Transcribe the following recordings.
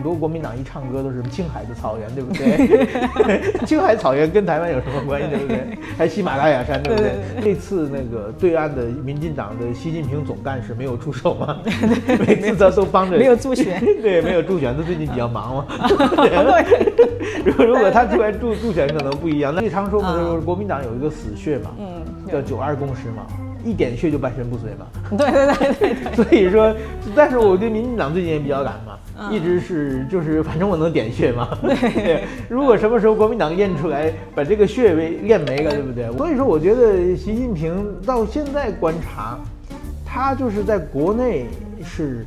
很多国民党一唱歌都是青海的草原，对不对？青海草原跟台湾有什么关系，对不对？还喜马拉雅山，对不对？这次那个对岸的民进党的习近平总干事没有出手吗？每次他都帮着，没有助选，对，没有助选，他最近比较忙嘛。如果如果他出来助助选，可能不一样。那常说嘛，就是国民党有一个死穴嘛，嗯，叫九二共识嘛。一点穴就半身不遂嘛，对对对对。所以说，但是我对民进党最近也比较赶嘛，一直是就是反正我能点穴嘛。对，如果什么时候国民党验出来把这个穴位练没了，对不对？所以说，我觉得习近平到现在观察，他就是在国内是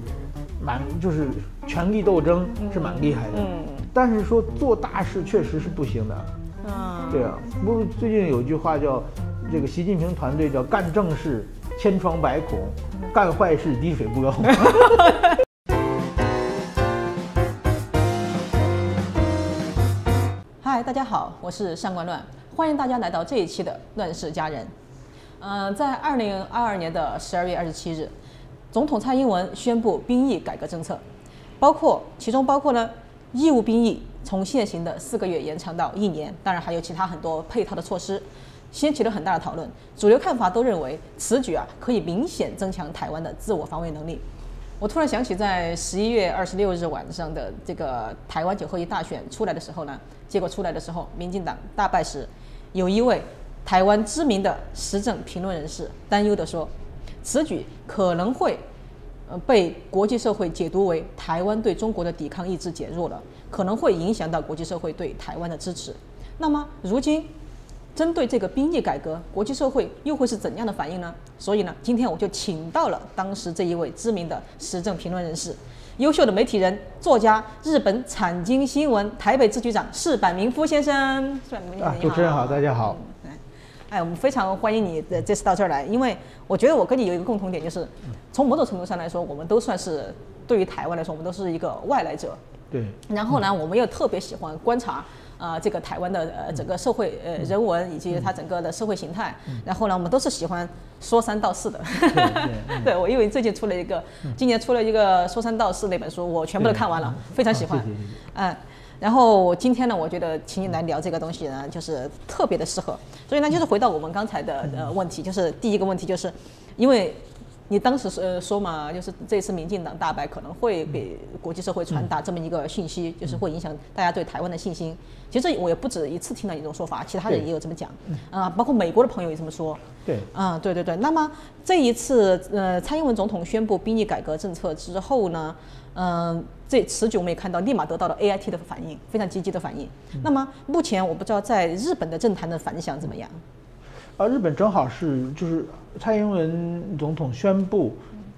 蛮就是权力斗争是蛮厉害的，嗯，但是说做大事确实是不行的，嗯，对啊，不是最近有句话叫。这个习近平团队叫干正事千疮百孔，干坏事滴水不漏。大家好，我是上官乱，欢迎大家来到这一期的《乱世佳人》。嗯，在二零二二年的十二月二十七日，总统蔡英文宣布兵役改革政策，包括其中包括呢义务兵役从现行的四个月延长到一年，当然还有其他很多配套的措施。掀起了很大的讨论，主流看法都认为此举啊可以明显增强台湾的自我防卫能力。我突然想起，在十一月二十六日晚上的这个台湾九合一大选出来的时候呢，结果出来的时候，民进党大败时，有一位台湾知名的时政评论人士担忧地说，此举可能会呃被国际社会解读为台湾对中国的抵抗意志减弱了，可能会影响到国际社会对台湾的支持。那么如今。针对这个兵役改革，国际社会又会是怎样的反应呢？所以呢，今天我就请到了当时这一位知名的时政评论人士、优秀的媒体人、作家、日本产经新闻台北支局长市坂明夫先生。啊，主持人好，大家好。哎，我们非常欢迎你的这次到这儿来，因为我觉得我跟你有一个共同点，就是从某种程度上来说，我们都算是对于台湾来说，我们都是一个外来者。对。然后呢，我们又特别喜欢观察。啊，这个台湾的呃整个社会呃人文以及它整个的社会形态，然后呢，我们都是喜欢说三道四的。对，我因为最近出了一个，今年出了一个说三道四那本书，我全部都看完了，非常喜欢。嗯，然后今天呢，我觉得请你来聊这个东西呢，就是特别的适合。所以呢，就是回到我们刚才的呃问题，就是第一个问题，就是因为。你当时说说嘛，就是这次民进党大败可能会给国际社会传达这么一个信息，就是会影响大家对台湾的信心。其实我也不止一次听到一种说法，其他人也有这么讲，啊，包括美国的朋友也这么说。对，嗯，对对对。那么这一次，呃，蔡英文总统宣布兵役改革政策之后呢，嗯，这此举我们也看到，立马得到了 A I T 的反应，非常积极的反应。那么目前我不知道在日本的政坛的反响怎么样。啊，日本正好是就是蔡英文总统宣布，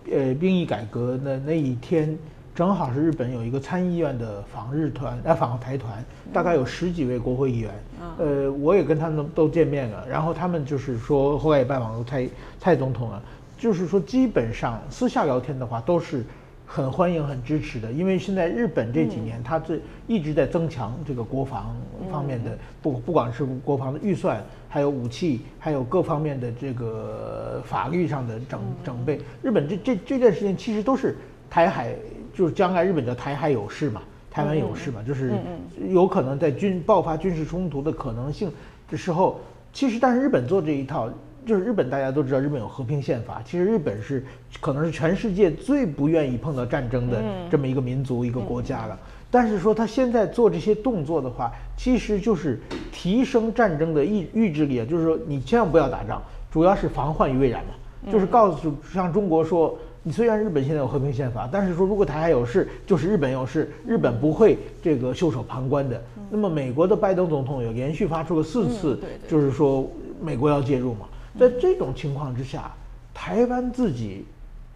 呃，兵役改革的那一天，正好是日本有一个参议院的访日团，来访台团，大概有十几位国会议员，呃，我也跟他们都见面了，然后他们就是说后来也拜访了蔡蔡总统了，就是说基本上私下聊天的话都是。很欢迎、很支持的，因为现在日本这几年，它这一直在增强这个国防方面的，不不管是国防的预算，还有武器，还有各方面的这个法律上的整整备。日本这这这段时间其实都是台海，就是将来日本叫台海有事嘛，台湾有事嘛，就是有可能在军爆发军事冲突的可能性的时候，其实但是日本做这一套。就是日本，大家都知道，日本有和平宪法。其实日本是可能是全世界最不愿意碰到战争的这么一个民族、一个国家了。但是说他现在做这些动作的话，其实就是提升战争的意意志力。就是说，你千万不要打仗，主要是防患于未然嘛。就是告诉像中国说，你虽然日本现在有和平宪法，但是说如果台海有事，就是日本有事，日本不会这个袖手旁观的。那么美国的拜登总统有连续发出了四次，就是说美国要介入嘛。在这种情况之下，台湾自己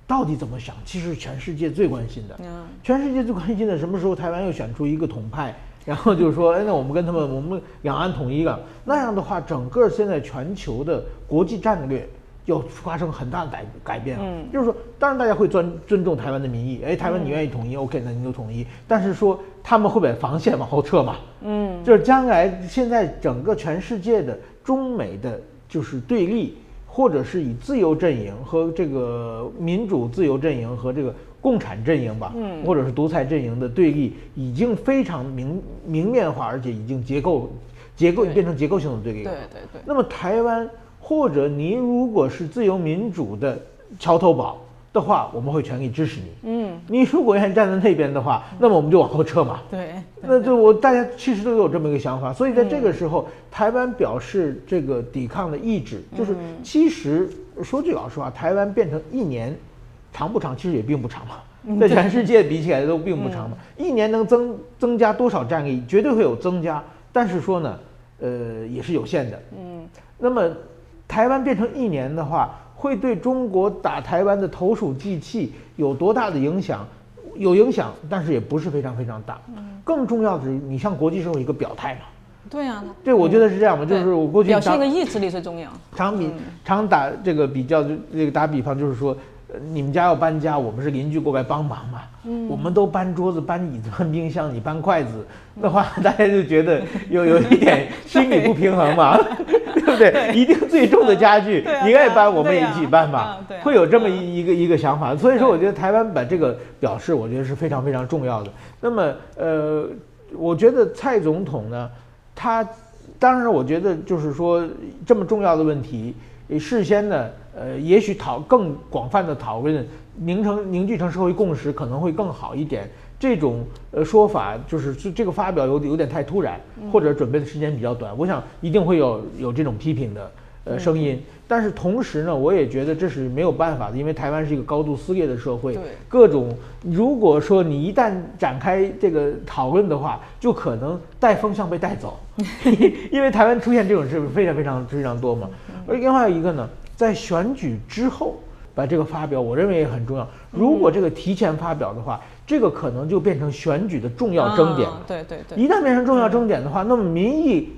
到底怎么想？其实全世界最关心的，全世界最关心的，什么时候台湾又选出一个统派，然后就是说，哎，那我们跟他们，我们两岸统一了，那样的话，整个现在全球的国际战略要发生很大的改改变了。嗯，就是说，当然大家会尊尊重台湾的民意，哎，台湾你愿意统一，OK，那你就统一。但是说他们会把防线往后撤嘛？嗯，就是将来现在整个全世界的中美的。就是对立，或者是以自由阵营和这个民主自由阵营和这个共产阵营吧，嗯，或者是独裁阵营的对立，已经非常明明面化，而且已经结构结构变成结构性的对立。对对对。那么台湾或者您如果是自由民主的桥头堡的话，我们会全力支持你。嗯，你如果愿意站在那边的话，那么我们就往后撤嘛。对。那就我大家其实都有这么一个想法，所以在这个时候，台湾表示这个抵抗的意志，就是其实说句老实话，台湾变成一年。长不长？其实也并不长嘛，在全世界比起来都并不长嘛。一年能增增加多少战力？绝对会有增加，但是说呢，呃，也是有限的。嗯。那么，台湾变成一年的话，会对中国打台湾的投鼠忌器有多大的影响？有影响，但是也不是非常非常大。嗯。更重要的是，你向国际社会一个表态嘛。对啊。对，我觉得是这样嘛，就是我过去表现一个意志力最重要。常比常打这个比较，这个打比方就是说。你们家要搬家，我们是邻居过来帮忙嘛。嗯，我们都搬桌子、搬椅子、搬冰箱，你搬筷子的话，大家就觉得 有有一点心理不平衡嘛，对不对？一定最重的家具你爱搬，我们也一起搬嘛。会有这么一一个一个想法。所以说，我觉得台湾把这个表示，我觉得是非常非常重要的。那么，呃，我觉得蔡总统呢，他当然，我觉得就是说这么重要的问题，事先呢。呃，也许讨更广泛的讨论，凝成凝聚成社会共识可能会更好一点。这种呃说法就是这这个发表有有点太突然，或者准备的时间比较短。我想一定会有有这种批评的呃声音。但是同时呢，我也觉得这是没有办法的，因为台湾是一个高度撕裂的社会。各种如果说你一旦展开这个讨论的话，就可能带风向被带走，因为台湾出现这种事非常非常非常多嘛。而另外一个呢？在选举之后把这个发表，我认为也很重要。如果这个提前发表的话，这个可能就变成选举的重要争点。对对对。一旦变成重要争点的话，那么民意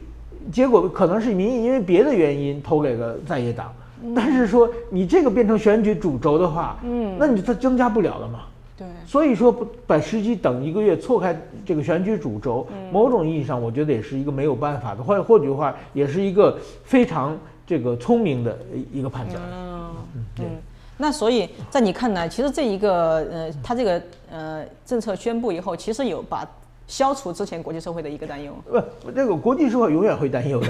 结果可能是民意因为别的原因投给了在野党。但是说你这个变成选举主轴的话，嗯，那你它增加不了了嘛。对。所以说把时机等一个月错开这个选举主轴，某种意义上我觉得也是一个没有办法的，或者或许话也是一个非常。这个聪明的一个判断。嗯嗯，那所以在你看来，其实这一个呃，他这个呃政策宣布以后，其实有把消除之前国际社会的一个担忧。不，这个国际社会永远会担忧的。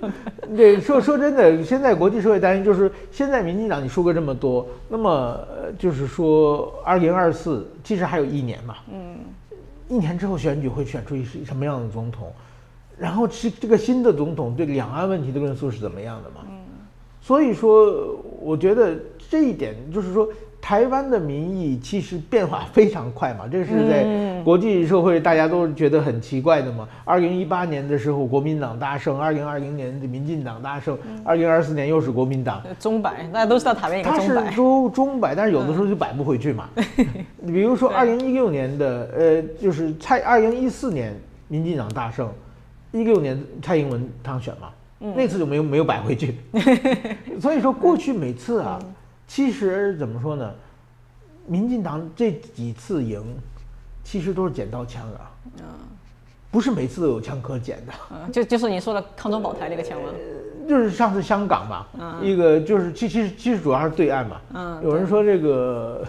对，说说真的，现在国际社会担忧就是现在民进党你说过这么多，那么就是说二零二四其实还有一年嘛。嗯。一年之后选举会选出一什么样的总统？然后是这个新的总统对两岸问题的论述是怎么样的嘛？嗯，所以说我觉得这一点就是说，台湾的民意其实变化非常快嘛，这是在国际社会大家都觉得很奇怪的嘛。二零一八年的时候国民党大胜，二零二零年的民进党大胜，二零二四年又是国民党。中摆，大家都知道台湾一个中摆，他是中中摆，但是有的时候就摆不回去嘛。比如说二零一六年的呃，就是蔡二零一四年民进党大胜。一六年蔡英文当选嘛，那次就没有没有摆回去，所以说过去每次啊，其实怎么说呢，民进党这几次赢，其实都是捡到枪啊，不是每次都有枪可捡的，就就是你说的抗中保台那个枪吗？就是上次香港嘛，一个就是其其实其实主要是对岸嘛，嗯有人说这个。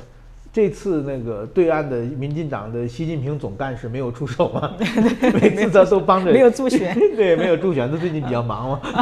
这次那个对岸的民进党的习近平总干事没有出手吗？每次他都帮着没有助选，对，没有助选，他最近比较忙嘛。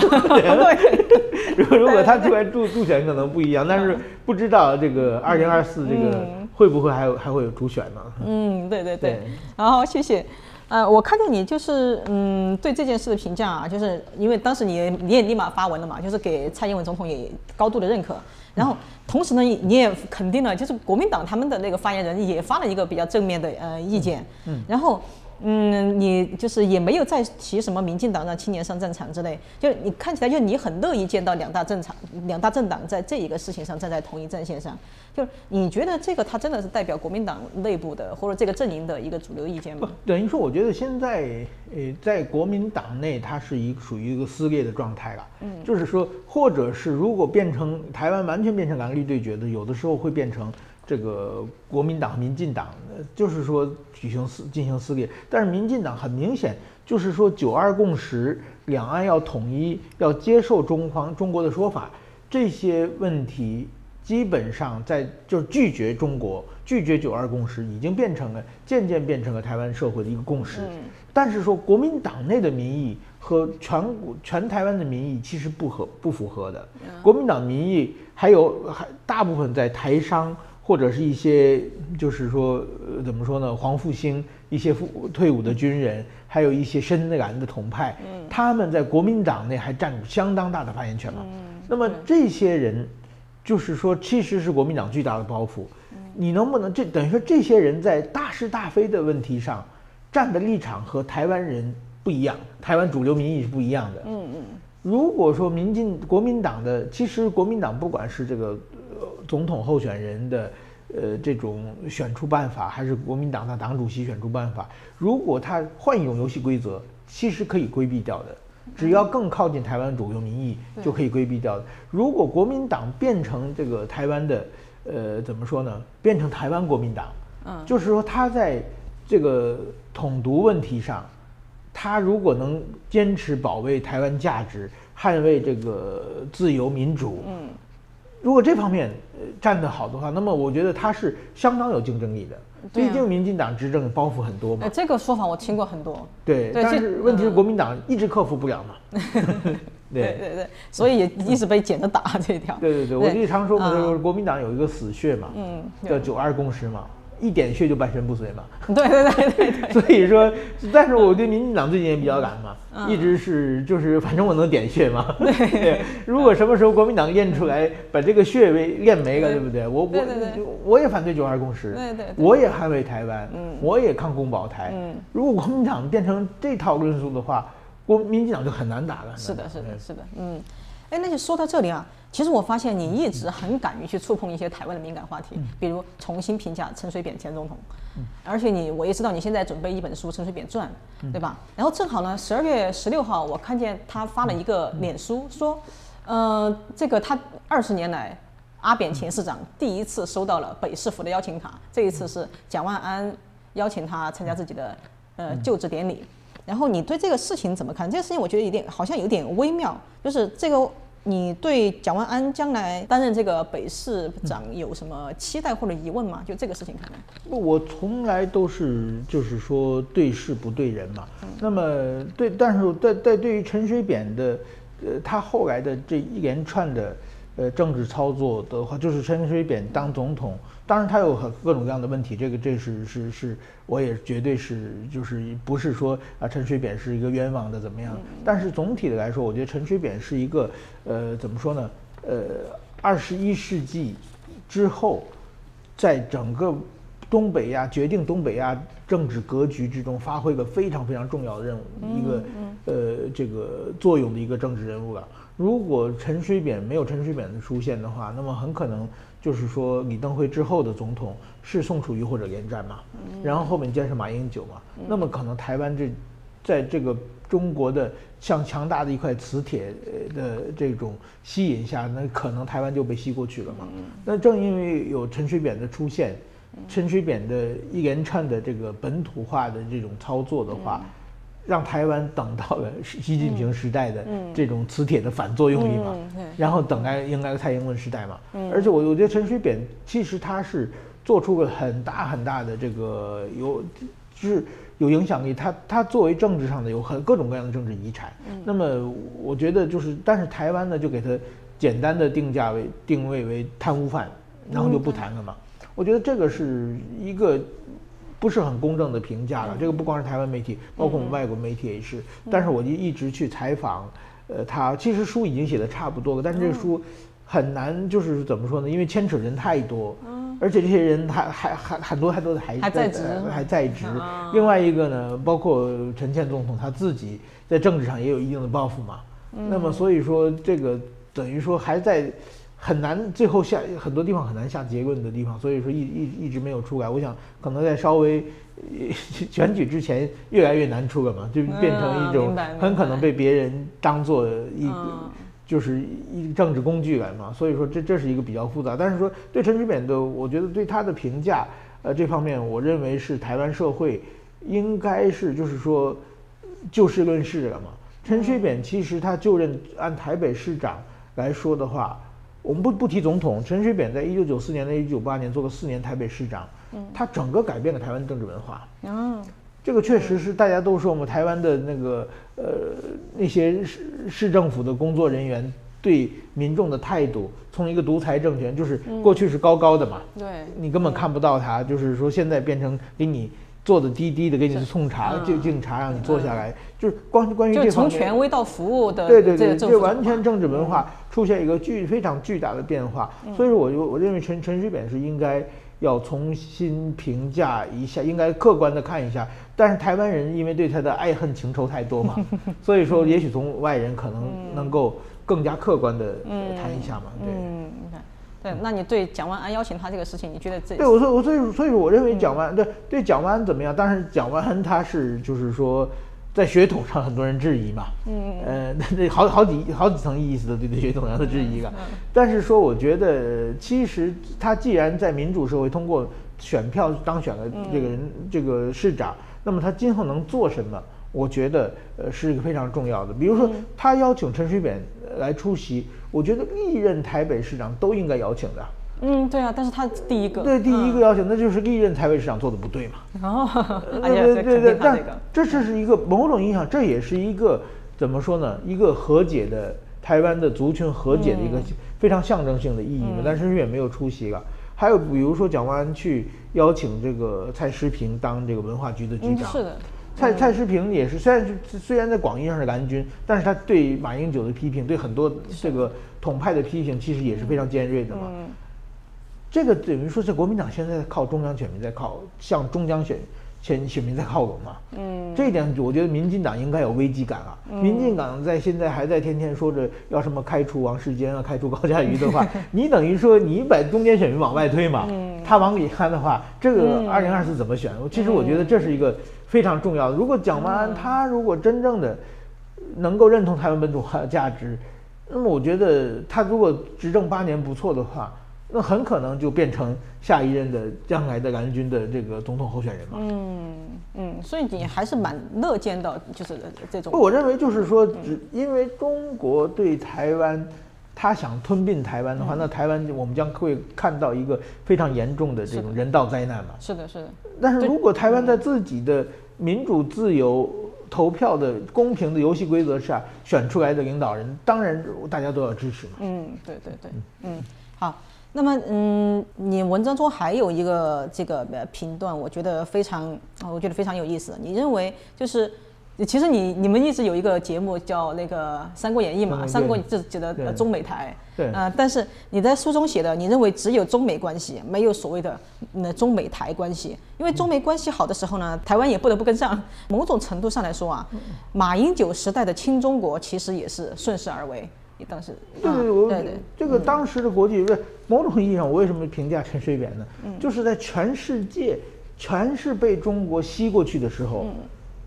如果如果他出来助助选，可能不一样，但是不知道这个二零二四这个会不会还有还会有主选呢？嗯，对对对。然后，谢谢。呃，我看到你就是嗯对这件事的评价啊，就是因为当时你你也立马发文了嘛，就是给蔡英文总统也高度的认可。然后，同时呢，你也肯定了，就是国民党他们的那个发言人也发了一个比较正面的呃意见。嗯。然后，嗯，你就是也没有再提什么民进党让青年上战场之类，就你看起来就你很乐意见到两大政场、两大政党在这一个事情上站在同一战线上。就是你觉得这个他真的是代表国民党内部的或者这个阵营的一个主流意见吗？等于说，我觉得现在呃，在国民党内，它是一个属于一个撕裂的状态了。嗯，就是说，或者是如果变成台湾完全变成蓝绿对决的，有的时候会变成这个国民党、民进党，就是说举行撕进行撕裂。但是民进党很明显就是说九二共识，两岸要统一，要接受中方中国的说法，这些问题。基本上在就是拒绝中国、拒绝九二共识，已经变成了渐渐变成了台湾社会的一个共识。但是说国民党内的民意和全国全台湾的民意其实不合不符合的。国民党民意还有还大部分在台商或者是一些就是说呃怎么说呢黄复兴一些复退伍的军人，还有一些深蓝的统派，他们在国民党内还占相当大的发言权嘛。那么这些人。就是说，其实是国民党巨大的包袱。你能不能这等于说这些人在大是大非的问题上站的立场和台湾人不一样，台湾主流民意是不一样的。嗯嗯。如果说民进国民党的，其实国民党不管是这个总统候选人的呃这种选出办法，还是国民党的党主席选出办法，如果他换一种游戏规则，其实可以规避掉的。只要更靠近台湾主流民意，就可以规避掉的。如果国民党变成这个台湾的，呃，怎么说呢？变成台湾国民党，嗯，就是说他在这个统独问题上，他如果能坚持保卫台湾价值，捍卫这个自由民主，嗯，如果这方面站得好的话，那么我觉得他是相当有竞争力的。毕竟民进党执政包袱很多嘛。哎，这个说法我听过很多。对，但是问题是国民党一直克服不了嘛。对对对，所以也一直被捡着打这一条。对对对，我就常说嘛，就是国民党有一个死穴嘛，嗯，叫九二共识嘛。一点穴就半身不遂嘛。对对对对对。所以说，但是我对民进党最近也比较懒嘛，一直是就是反正我能点穴嘛。对。如果什么时候国民党练出来把这个穴位练没了，对不对？我我我也反对九二共识。对对。我也捍卫台湾。嗯。我也抗共保台。嗯。如果国民党变成这套论述的话，国民进党就很难打了。是的，是的，是的。嗯。哎，那就说到这里啊。其实我发现你一直很敢于去触碰一些台湾的敏感话题，比如重新评价陈水扁前总统，而且你我也知道你现在准备一本书《陈水扁传》，对吧？然后正好呢，十二月十六号我看见他发了一个脸书，说，呃，这个他二十年来阿扁前市长第一次收到了北市府的邀请卡，这一次是蒋万安邀请他参加自己的呃就职典礼。然后你对这个事情怎么看？这个事情我觉得有点好像有点微妙，就是这个。你对蒋万安将来担任这个北市长有什么期待或者疑问吗？就这个事情看来，我从来都是就是说对事不对人嘛。那么对，但是在在对于陈水扁的，呃，他后来的这一连串的。呃，政治操作的话，就是陈水扁当总统，当然他有很各种各样的问题，这个这是是是，我也绝对是就是不是说啊陈水扁是一个冤枉的怎么样？但是总体的来说，我觉得陈水扁是一个呃怎么说呢？呃，二十一世纪之后，在整个东北亚决定东北亚政治格局之中发挥个非常非常重要的任务，一个呃这个作用的一个政治人物了。如果陈水扁没有陈水扁的出现的话，那么很可能就是说李登辉之后的总统是宋楚瑜或者连战嘛，然后后面接是马英九嘛，那么可能台湾这在这个中国的像强大的一块磁铁的这种吸引下，那可能台湾就被吸过去了嘛。那正因为有陈水扁的出现，陈水扁的一连串的这个本土化的这种操作的话。让台湾等到了习近平时代的这种磁铁的反作用力嘛，然后等待迎来蔡英文时代嘛。而且我我觉得陈水扁其实他是做出了很大很大的这个有就是有影响力。他他作为政治上的有很各种各样的政治遗产。那么我觉得就是，但是台湾呢就给他简单的定价为定位为贪污犯，然后就不谈了嘛。我觉得这个是一个。不是很公正的评价了，这个不光是台湾媒体，包括我们外国媒体也是。但是我就一直去采访，呃，他其实书已经写的差不多了，但是这个书很难，就是怎么说呢？因为牵扯人太多，而且这些人还还还很多还都还还在职，还在职。另外一个呢，包括陈倩总统他自己在政治上也有一定的抱负嘛。那么所以说，这个等于说还在。很难，最后下很多地方很难下结论的地方，所以说一一一直没有出来。我想可能在稍微 选举之前越来越难出了嘛，就变成一种很可能被别人当做一就是一政治工具来嘛。所以说这这是一个比较复杂。但是说对陈水扁的，我觉得对他的评价，呃，这方面我认为是台湾社会应该是就是说就事论事了嘛。陈水扁其实他就任按台北市长来说的话。我们不不提总统，陈水扁在一九九四年到一九九八年做了四年台北市长，他整个改变了台湾政治文化。嗯，这个确实是大家都说我们台湾的那个呃那些市市政府的工作人员对民众的态度，从一个独裁政权，就是过去是高高的嘛，对，你根本看不到他，就是说现在变成给你坐的低低的，给你送茶嗯。敬敬茶让你坐下来，就是关关于从权威到服务的对对对，这完全政治文化出现一个巨非常巨大的变化，所以说我就我认为陈陈水扁是应该要重新评价一下，应该客观的看一下。但是台湾人因为对他的爱恨情仇太多嘛，所以说也许从外人可能能够更加客观的谈一下嘛，对。对，那你对蒋万安邀请他这个事情，你觉得这对，我说我所以所以我认为蒋万对对蒋万安怎么样？但是蒋万安他是就是说在血统上很多人质疑嘛，嗯，呃，那好好几好几层意思的对对血统上的质疑啊。但是说我觉得其实他既然在民主社会通过选票当选了这个人、这个市长，那么他今后能做什么？我觉得呃是一个非常重要的。比如说他邀请陈水扁呃来出席，我觉得历任台北市长都应该邀请的。嗯，对啊，但是他第一个，对，第一个邀请，那就是历任台北市长做的不对嘛。然后，对对对对，但这个，这这是一个某种意义上，这也是一个怎么说呢？一个和解的台湾的族群和解的一个嗯非常象征性的意义嘛。但是陈水扁没有出席了。还有比如说蒋万安去邀请这个蔡诗平当这个文化局的局嗯，长，是的，蔡蔡诗平也是，虽然是虽然在广义上是蓝军，但是他对马英九的批评，对很多这个统派的批评，其实也是非常尖锐的嘛。嗯这个等于说是国民党现在在靠中央选民在靠向中央选选选民在靠拢嘛。嗯，这一点我觉得民进党应该有危机感啊。民进党在现在还在天天说着要什么开除王世坚啊，开除高嘉瑜的话，你等于说你把中间选民往外推嘛，他往里看的话，这个二零二四怎么选？其实我觉得这是一个非常重要的。如果蒋万安他如果真正的能够认同台湾本土化的价值，那么我觉得他如果执政八年不错的话，那很可能就变成下一任的将来的蓝军的这个总统候选人嘛。嗯嗯，所以你还是蛮乐见到就是这种，我认为就是说，只因为中国对台湾，他想吞并台湾的话，那台湾我们将会看到一个非常严重的这种人道灾难嘛。是的，是的，但是如果台湾在自己的民主、自由、投票的公平的游戏规则下选出来的领导人，当然大家都要支持嘛。嗯，对对对，嗯，好。那么，嗯，你文章中还有一个这个呃评断，我觉得非常，呃我觉得非常有意思。你认为就是，其实你你们一直有一个节目叫那个《三国演义》嘛，嗯《三国》对自己的呃对中美台，对呃，但是你在书中写的，你认为只有中美关系，没有所谓的那中美台关系，因为中美关系好的时候呢，台湾也不得不跟上。某种程度上来说啊，马英九时代的亲中国其实也是顺势而为。你当时，啊对对，我对对，这个当时的国际，不是某种意义上，我为什么评价陈水扁呢？嗯就是在全世界全是被中国吸过去的时候，嗯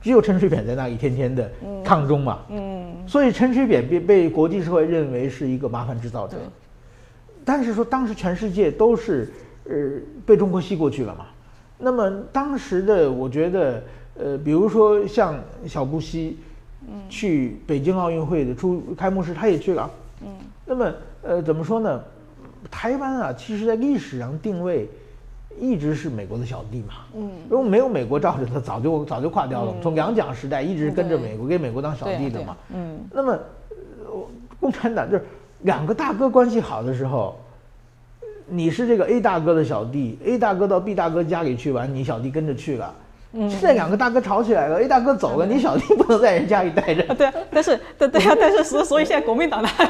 只有陈水扁在那一天天的抗中嘛。嗯，所以陈水扁被被国际社会认为是一个麻烦制造者对。但是说当时全世界都是呃被中国吸过去了嘛，那么当时的我觉得呃，比如说像小布希，去北京奥运会的出开幕式他也去了，嗯，那么呃怎么说呢？台湾啊，其实在历史上定位一直是美国的小弟嘛，嗯，如果没有美国罩着他，早就早就垮掉了。从两蒋时代一直跟着美国，给美国当小弟的嘛，嗯，那么，呃共产党就是两个大哥关系好的时候，你是这个 A 大哥的小弟，A 大哥到 B 大哥家里去玩，你小弟跟着去了。现在两个大哥吵起来了，A 大哥走了，你小弟不能在人家里待着。啊，。对啊，但是对对啊，但是所所以现在国民党他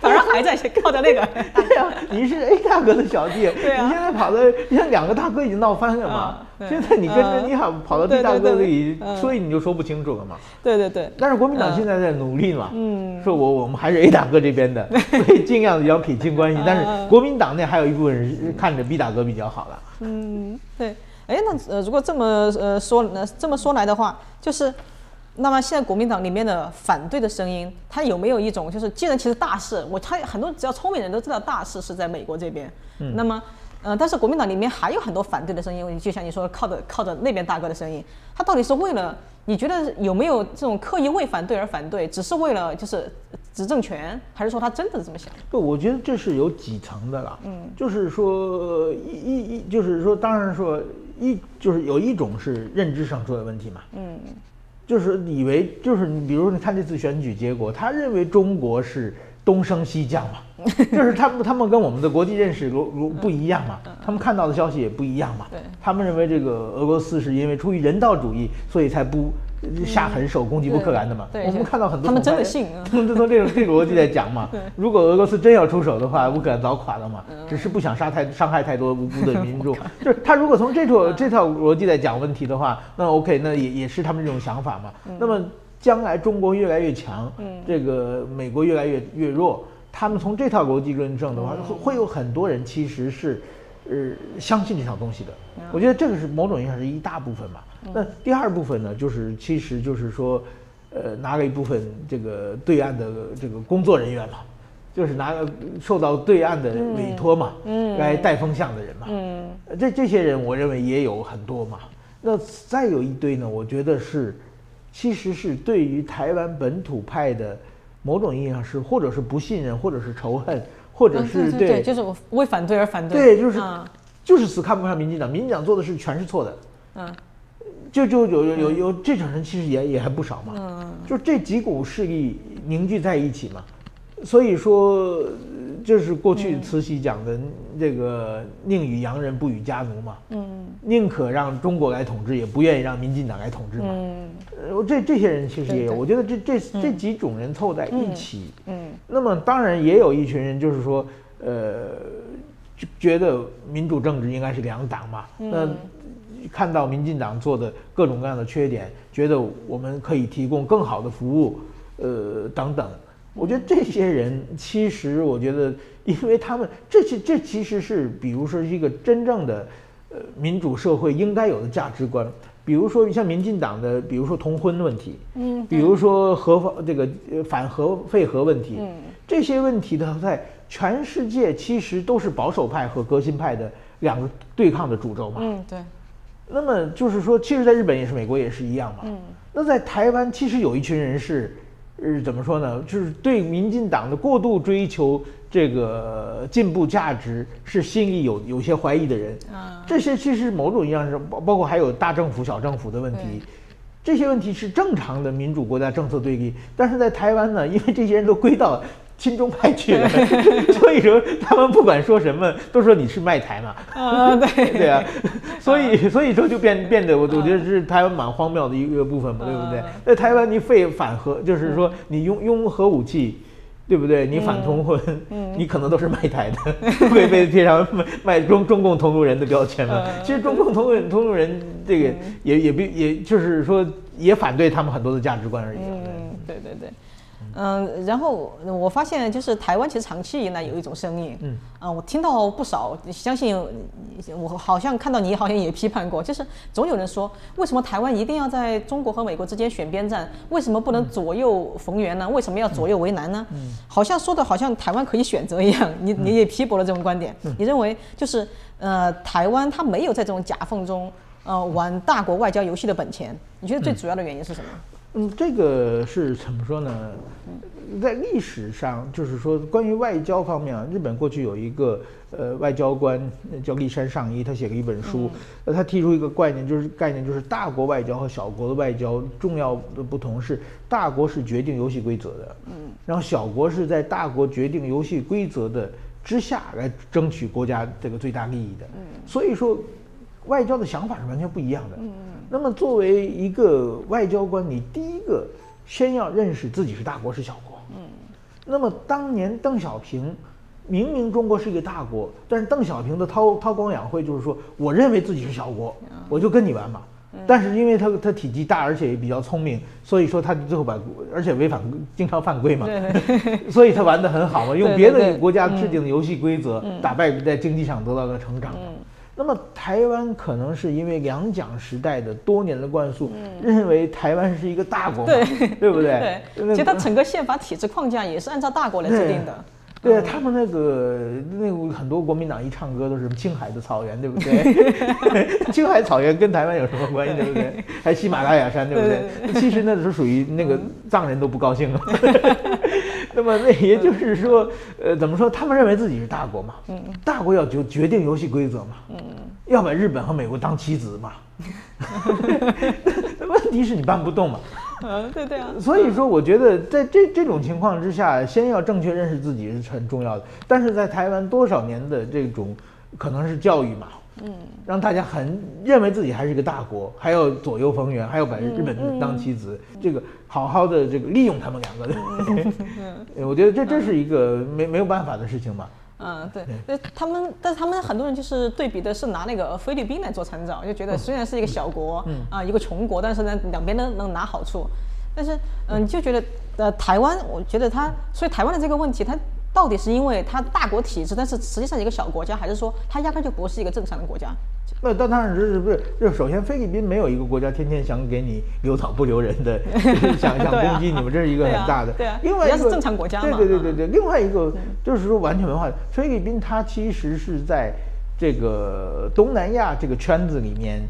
反而还在靠着那个，对呀、你是 A 大哥的小弟，对啊。你现在跑到，你看两个大哥已经闹翻了嘛。啊，现在你跟着嗯你好跑到 B 大哥对对里，嗯。所以你就说不清楚了嘛。对对对，但是国民党现在在努力嘛，嗯，说我我们还是 A 大哥这边的，所以尽量的要撇清关系。但是国民党内还有一部分人是看着 B 大哥比较好了。嗯，对，哎，那呃，如果这么呃说呃这么说来的话，就是，那么现在国民党里面的反对的声音，他有没有一种就是，既然其实大事，我他很多只要聪明人都知道大事是在美国这边，嗯，那么。呃，但是国民党里面还有很多反对的声音，就像你说靠着靠着那边大哥的声音，他到底是为了你觉得有没有这种刻意为反对而反对，只是为了就是执政权，还是说他真的这么想？不，我觉得这是有几层的啦。嗯，就是说一一一，就是说，当然说一，就是有一种是认知上出了问题嘛。嗯，就是以为就是你，比如你看这次选举结果，他认为中国是东升西降嘛，就是他们他们跟我们的国际认识如如不一样嘛，他们看到的消息也不一样嘛。对，他们认为这个俄罗斯是因为出于人道主义，所以才不。下狠手攻击乌克兰的嘛？我们看到很多，他们真的信，他们都从这种这个逻辑在讲嘛。如果俄罗斯真要出手的话，乌克兰早垮了嘛。只是不想杀太伤害太多无辜 的民众。就是他如果从这套这套逻辑在讲问题的话，那 OK，那也也是他们这种想法嘛。那么将来中国越来越强，这个美国越来越越弱，他们从这套逻辑论证的话，会有很多人其实是呃相信这套东西的。我觉得这个是某种意义上是一大部分嘛。那第二部分呢，就是其实就是说，呃，拿了一部分这个对岸的这个工作人员嘛，就是拿了受到对岸的委托嘛，嗯，来带风向的人嘛，嗯，这这些人我认为也有很多嘛。那再有一堆呢，我觉得是，其实是对于台湾本土派的某种意义上是，或者是不信任，或者是仇恨，或者是对，就是我为反对而反对，对，就是就是死看不上民进党，民进党做的事全是错的，嗯。就就有有有有这种人，其实也也还不少嘛。嗯，就这几股势力凝聚在一起嘛，所以说，就是过去慈禧讲的这个“宁与洋人，不与家奴”嘛。嗯，宁可让中国来统治，也不愿意让民进党来统治嘛。嗯，呃，这这些人其实也有，我觉得这这这几种人凑在一起。嗯，那么当然也有一群人，就是说，呃，觉得民主政治应该是两党嘛。那看到民进党做的各种各样的缺点，觉得我们可以提供更好的服务，呃，等等。我觉得这些人其实，我觉得，因为他们这些这其实是，比如说一个真正的呃民主社会应该有的价值观。比如说像民进党的，比如说同婚问题，嗯，比如说核法这个反核废核问题，嗯，这些问题的，在全世界其实都是保守派和革新派的两个对抗的主轴嘛。嗯，对。那么就是说，其实，在日本也是，美国也是一样嘛。嗯。那在台湾，其实有一群人是，呃，怎么说呢？就是对民进党的过度追求这个进步价值，是心里有有些怀疑的人。啊。这些其实某种意义上是包包括还有大政府、小政府的问题，这些问题是正常的民主国家政策对立。但是在台湾呢，因为这些人都归到。亲中派去了，所以说他们不管说什么，都说你是卖台嘛。啊，对 对啊，所以所以说就变变得我我觉得这是台湾蛮荒谬的一个部分嘛，对不对？那台湾你废反核，就是说你拥拥核武器，对不对？你反同婚，你可能都是卖台的，会 被贴上卖卖中中共同路人的标签嘛。其实中共同路同路人这个也也不也就是说也反对他们很多的价值观而已。嗯，对对对。嗯，然后我发现就是台湾其实长期以来有一种声音，嗯，啊，我听到不少，相信我好像看到你好像也批判过，就是总有人说，为什么台湾一定要在中国和美国之间选边站？为什么不能左右逢源呢？为什么要左右为难呢？嗯，好像说的好像台湾可以选择一样，你你也批驳了这种观点，你认为就是呃，台湾它没有在这种夹缝中呃玩大国外交游戏的本钱？你觉得最主要的原因是什么？嗯，这个是怎么说呢？在历史上，就是说关于外交方面啊，日本过去有一个呃外交官叫立山上一，他写了一本书，呃，他提出一个概念，就是概念就是大国外交和小国的外交重要的不同是，大国是决定游戏规则的，嗯，然后小国是在大国决定游戏规则的之下来争取国家这个最大利益的，嗯，所以说外交的想法是完全不一样的，嗯。那么，作为一个外交官，你第一个先要认识自己是大国是小国。嗯。那么当年邓小平，明明中国是一个大国，但是邓小平的韬韬光养晦就是说，我认为自己是小国，我就跟你玩嘛。但是因为他他体积大，而且也比较聪明，所以说他最后把而且违反经常犯规嘛，所以他玩得很好嘛，用别的国家制定的游戏规则打败在经济上得到了成长。那么台湾可能是因为两蒋时代的多年的灌输，认为台湾是一个大国，对对不对？对，其实它整个宪法体制框架也是按照大国来制定的。对他们那个那个很多国民党一唱歌都是青海的草原，对不对？青海草原跟台湾有什么关系，对不对？还喜马拉雅山，对不对？其实那是属于那个藏人都不高兴了。那么那也就是说，呃，怎么说？他们认为自己是大国嘛，嗯，大国要决决定游戏规则嘛，嗯，要把日本和美国当棋子嘛。问题是你搬不动嘛。嗯，对对啊。所以说，我觉得在这这种情况之下，先要正确认识自己是很重要的。但是在台湾多少年的这种可能是教育嘛，嗯，让大家很认为自己还是一个大国，还要左右逢源，还要把日本当棋子，这个好好的这个利用他们两个人。我觉得这这是一个没没有办法的事情嘛。嗯，对，那他们，但是他们很多人就是对比的是拿那个菲律宾来做参照，就觉得虽然是一个小国，啊，一个穷国，但是呢，两边都能拿好处。但是，嗯，就觉得，呃，台湾，我觉得他，所以台湾的这个问题，它。到底是因为它大国体制，但是实际上一个小国家，还是说它压根就不是一个正常的国家？那当然是不是？就首先菲律宾没有一个国家天天想给你留草不留人的，想 想攻击你们，这是一个很大的。对啊，另外一个正常国家嘛。对对对对对。另外一个就是说完全文化，菲律宾它其实是在这个东南亚这个圈子里面，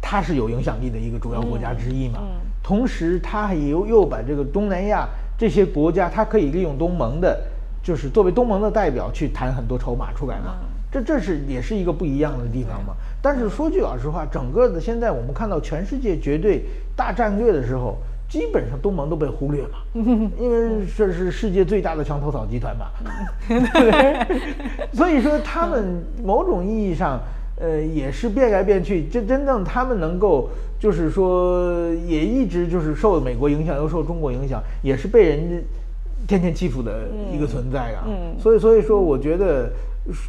它是有影响力的一个主要国家之一嘛。嗯。同时，它又又把这个东南亚这些国家，它可以利用东盟的。就是作为东盟的代表去谈很多筹码出来嘛，这这是也是一个不一样的地方嘛。但是说句老实话，整个的现在我们看到全世界绝对大战略的时候，基本上东盟都被忽略了，因为这是世界最大的墙头草集团嘛。对不对 所以说他们某种意义上，呃，也是变来变去，真真正他们能够就是说也一直就是受美国影响，又受中国影响，也是被人。天天欺负的一个存在啊，嗯所以所以说，我觉得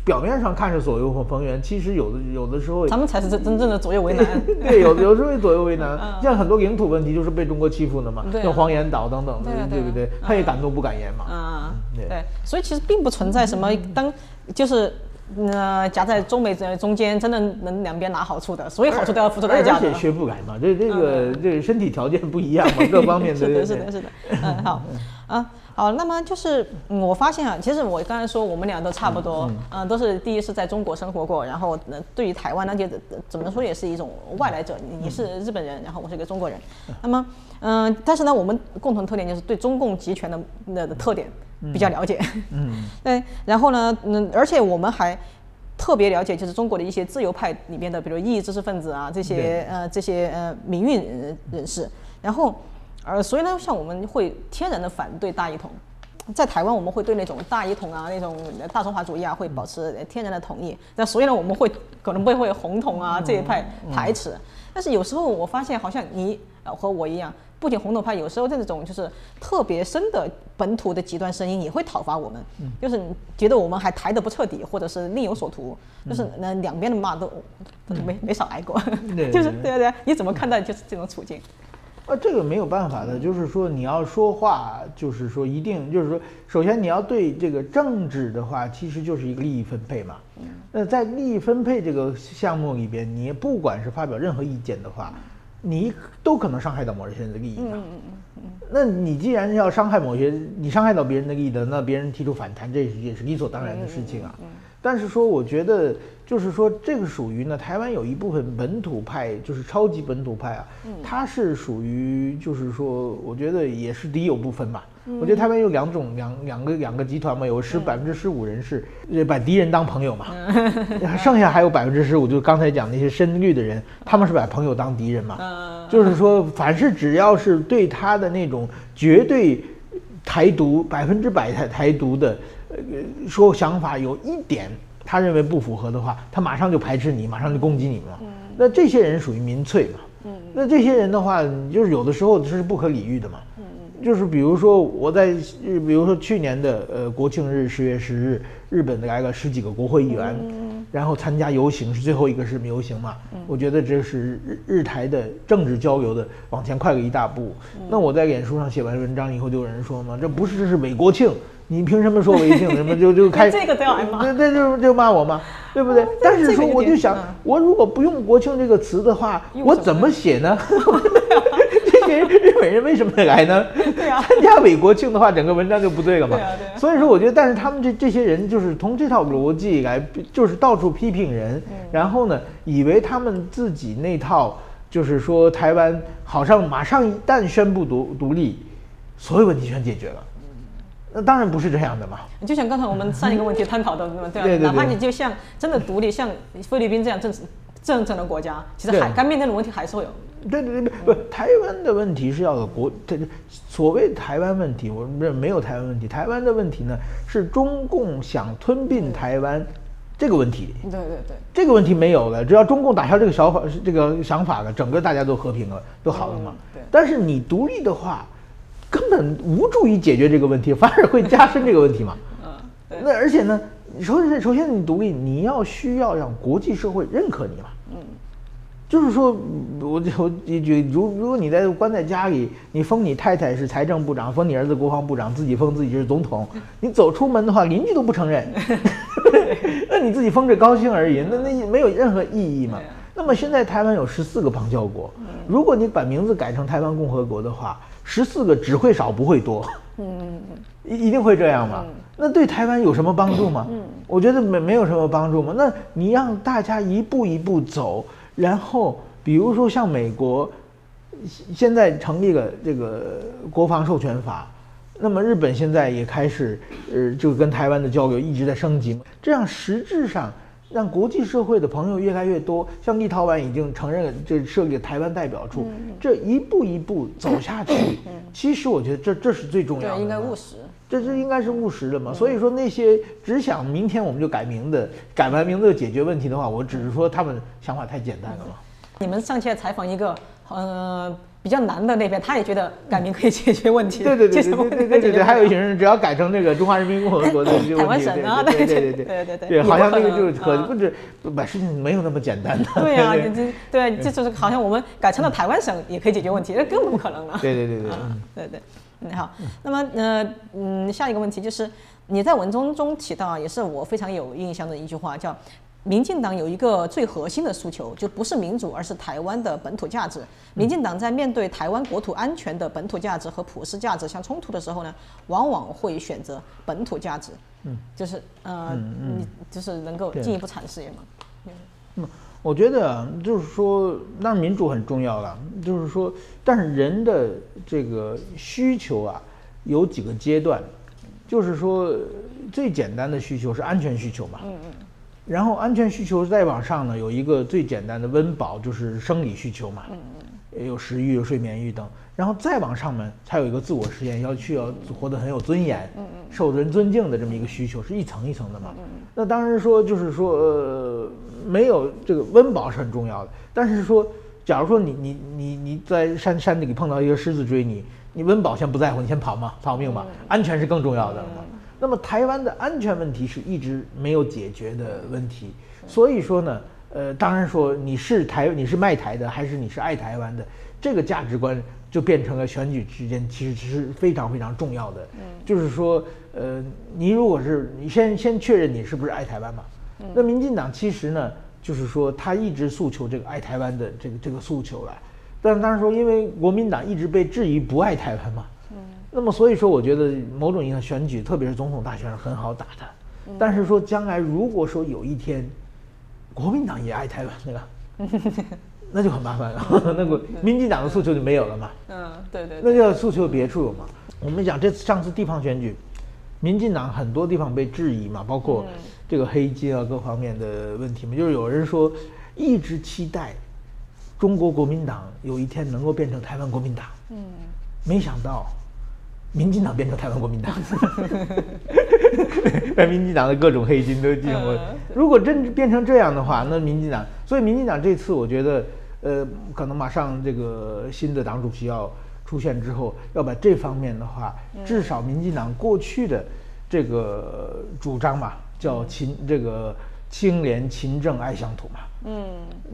表面上看着左右逢源，其实有的有的时候，咱们才是真真正的左右为难。对，有有时候左右为难，像很多领土问题就是被中国欺负的嘛，像黄岩岛等等，对不对？他也敢怒不敢言嘛。啊，对，所以其实并不存在什么当就是呃夹在中美这中间，真的能两边拿好处的，所有好处都要付出代价的。而且学不来嘛，这这个这个身体条件不一样嘛，各方面的。是的，是的，是的。嗯，好 啊。好，那么就是，嗯，我发现啊，其实我刚才说我们俩都差不多，嗯，都是第一次在中国生活过，然后对于台湾呢，就怎么说也是一种外来者，你是日本人，然后我是一个中国人，那么，嗯，但是呢，我们共同特点就是对中共集权的的特点比较了解，嗯，对，然后呢，嗯，而且我们还特别了解就是中国的一些自由派里面的，比如异议知识分子啊，这些呃这些呃民运人士，然后。而所以呢，像我们会天然的反对大一统，在台湾我们会对那种大一统啊、那种大中华主义啊，会保持天然的统一。那所以呢，我们会可能不会红统啊这一派排斥。但是有时候我发现，好像你和我一样，不仅红统派，有时候这种就是特别深的本土的极端声音也会讨伐我们，就是觉得我们还抬得不彻底，或者是另有所图，就是那两边的骂都没没少挨过。就是对对对，你怎么看待就是这种处境？啊，这个没有办法的，就是说你要说话，就是说一定，就是说，首先你要对这个政治的话，其实就是一个利益分配嘛。那在利益分配这个项目里边，你不管是发表任何意见的话，你都可能伤害到某些人的利益嘛。嗯嗯嗯。那你既然要伤害某些，你伤害到别人的利益的，那别人提出反弹，这也是理所当然的事情啊。但是说，我觉得就是说，这个属于呢，台湾有一部分本土派，就是超级本土派啊，它是属于，就是说，我觉得也是敌友不分嘛。我觉得台湾有两种两两个两个集团嘛，有十百分之十五人是把敌人当朋友嘛，剩下还有百分之十五，就刚才讲那些深绿的人，他们是把朋友当敌人嘛。就是说，凡是只要是对他的那种绝对台独百分之百台台独的。呃，说想法有一点他认为不符合的话，他马上就排斥你，马上就攻击你嘛。那这些人属于民粹嘛。嗯。那这些人的话，就是有的时候这是不可理喻的嘛。嗯就是比如说我在，比如说去年的呃国庆日十月十日，日本来了十几个国会议员，然后参加游行，是最后一个是游行嘛。嗯。我觉得这是日日台的政治交流的往前快了一大步。那我在脸书上写完文章以后，就有人说嘛，这不是这是伪国庆。你凭什么说违禁？什么就就开 这个都要挨骂？那那就就骂我嘛，对不对？但是说我就想，我如果不用“国庆”这个词的话，我怎么写呢？这些日本人为什么来呢？参加伪国庆的话，整个文章就不对了嘛。所以说，我觉得，但是他们这这些人就是从这套逻辑来，就是到处批评人，然后呢，以为他们自己那套就是说台湾好像马上一旦宣布独独立，所有问题全解决了。那当然不是这样的嘛。就像刚才我们上一个问题探讨的，对吧？对对对哪怕你就像真的独立，像菲律宾这样正正常的国家，其实对还该面对的问题还是会有。对对对，不，台湾的问题是要有国，这这所谓台湾问题，我认为没有台湾问题，台湾的问题呢是中共想吞并台湾这个问题，对对对，这个问题没有了，只要中共打消这个想法，这个想法了，整个大家都和平了，都好了嘛嗯。对但是你独立的话，根本无助于解决这个问题，反而会加深这个问题嘛。嗯，那而且呢，首先首先你独立，你要需要让国际社会认可你嘛。嗯，就是说，我我一句，如如果你在关在家里，你封你太太是财政部长，封你儿子国防部长，自己封自己是总统，你走出门的话，邻居都不承认，那你自己封着高兴而已，那那没有任何意义嘛。那么现在台湾有十四个邦交国，如果你把名字改成台湾共和国的话，十四个只会少不会多。嗯一一定会这样吗？那对台湾有什么帮助吗？嗯我觉得没没有什么帮助嘛。那你让大家一步一步走，然后比如说像美国，现现在成立了这个国防授权法，那么日本现在也开始，呃，就跟台湾的交流一直在升级嘛。这样实质上让国际社会的朋友越来越多，像立陶宛已经承认这设立了台湾代表处，这一步一步走下去，其实我觉得这这是最重要的。对，应该务实。这这应该是务实的嘛。所以说那些只想明天我们就改名的，改完名字就解决问题的话，我只是说他们想法太简单了嘛。你们上期采访一个呃比较难的那边，他也觉得改名可以解决问题。对对对对对对对对对，还有一群人只要改成那个中华人民共和国的这个台湾省啊对对对对对对对 好像那个就是可啊不是把事情没有那么简单的。对啊，对你这对，这就是好像我们改成了台湾省也可以解决问题，那根本不可能了。对对对对，对对，嗯好，那么呃嗯，下一个问题就是你在文中中提到啊，也是我非常有印象的一句话，叫民进党有一个最核心的诉求，就不是民主，而是台湾的本土价值。民进党在面对台湾国土安全的本土价值和普世价值相冲突的时候呢，往往会选择本土价值。嗯，就是呃，你就是能够进一步阐释一下吗？我觉得啊就是说，当然民主很重要了，就是说，但是人的这个需求啊，有几个阶段，就是说，最简单的需求是安全需求嘛，嗯嗯，然后安全需求再往上呢，有一个最简单的温饱，就是生理需求嘛，嗯嗯，有食欲、有睡眠欲等，然后再往上面才有一个自我实现，要去要活得很有尊严，嗯嗯，受人尊敬的这么一个需求，是一层一层的嘛，嗯那当然说就是说，呃，没有这个温饱是很重要的，但是说，假如说你你你你在山山里碰到一个狮子追你，你温饱先不在乎，你先跑嘛，逃命嘛，安全是更重要的嘛。那么台湾的安全问题是一直没有解决的问题，所以说呢，呃，当然说你是台你是卖台的还是你是爱台湾的，这个价值观就变成了选举之间其实是非常非常重要的。嗯，就是说，呃，你如果是你先先确认你是不是爱台湾嘛，那民进党其实呢，就是说他一直诉求这个爱台湾的这个这个诉求了，但是当然说，因为国民党一直被质疑不爱台湾嘛，那么所以说，我觉得某种意义上选举，特别是总统大选是很好打的。但是说将来如果说有一天，国民党也爱台湾，对吧？那就很麻烦了，那个民进党的诉求就没有了嘛，嗯，对对那就要诉求别处有嘛。我们讲这次上次地方选举，民进党很多地方被质疑嘛，包括这个黑金啊各方面的问题嘛，就是有人说一直期待中国国民党有一天能够变成台湾国民党，嗯，没想到。民进党变成台湾国民党，把民进党的各种黑心都进入。如果真变成这样的话，那民进党，所以民进党这次我觉得，呃，可能马上这个新的党主席要出现之后，要把这方面的话，至少民进党过去的这个主张嘛，叫勤这个清廉勤政爱乡土嘛，嗯